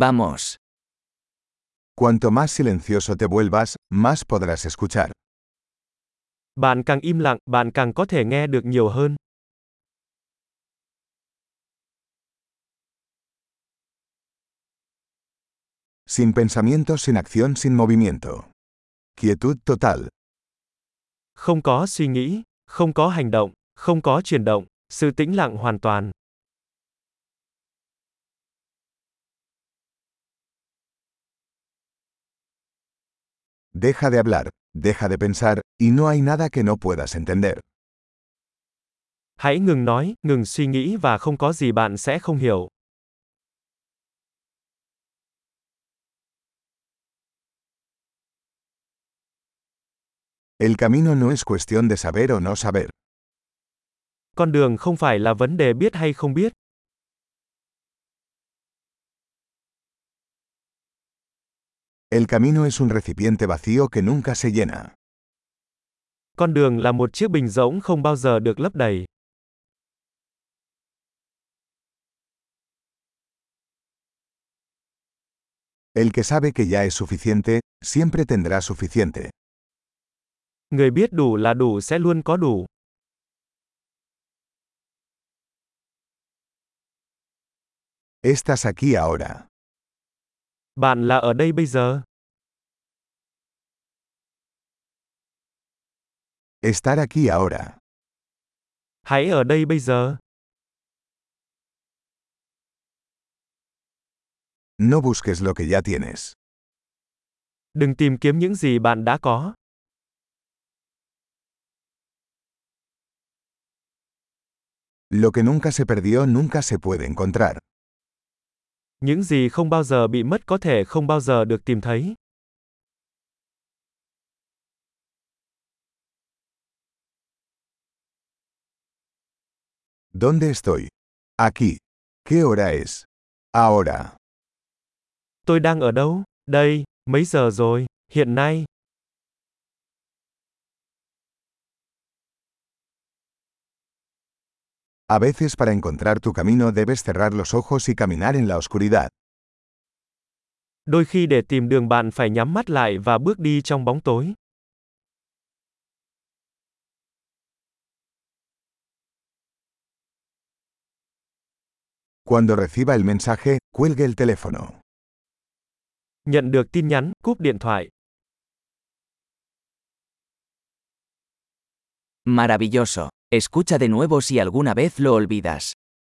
Vamos. Cuanto más silencioso te vuelvas, más podrás escuchar. Bạn càng im lặng, bạn càng có thể nghe được nhiều hơn. Sin pensamiento, sin acción, sin movimiento. Quietud total. Không có suy nghĩ, không có hành động, không có chuyển động, sự tĩnh lặng hoàn toàn. Deja de hablar, deja de pensar, y no hay nada que no puedas entender. Hãy ngừng nói, ngừng suy nghĩ và không có gì bạn sẽ không hiểu. El camino no es cuestión de saber o no saber. Con đường không phải là vấn đề biết hay không biết. El camino es un recipiente vacío que nunca se llena. Con đường là một chiếc bình rỗng không bao giờ được lấp đầy. El que sabe que ya es suficiente, siempre tendrá suficiente. Người biết đủ là đủ sẽ luôn có đủ. Estás aquí ahora. Bạn là ở đây bây giờ. Estar aquí ahora. Hãy ở đây bây giờ. No busques lo que ya tienes. Đừng tìm kiếm những gì bạn đã có. Lo que nunca se perdió nunca se puede encontrar. Những gì không bao giờ bị mất có thể không bao giờ được tìm thấy. ¿Dónde estoy? Aquí. ¿Qué hora es? Ahora. Tôi đang ở đâu? Đây, mấy giờ rồi? Hiện nay. A veces para encontrar tu camino debes cerrar los ojos y caminar en la oscuridad. Đôi khi để tìm đường bạn phải nhắm mắt lại và bước đi trong bóng tối. Cuando reciba el mensaje, cuelgue el teléfono. Nhận được tin nhắn, cúp điện thoại. Maravilloso. Escucha de nuevo si alguna vez lo olvidas.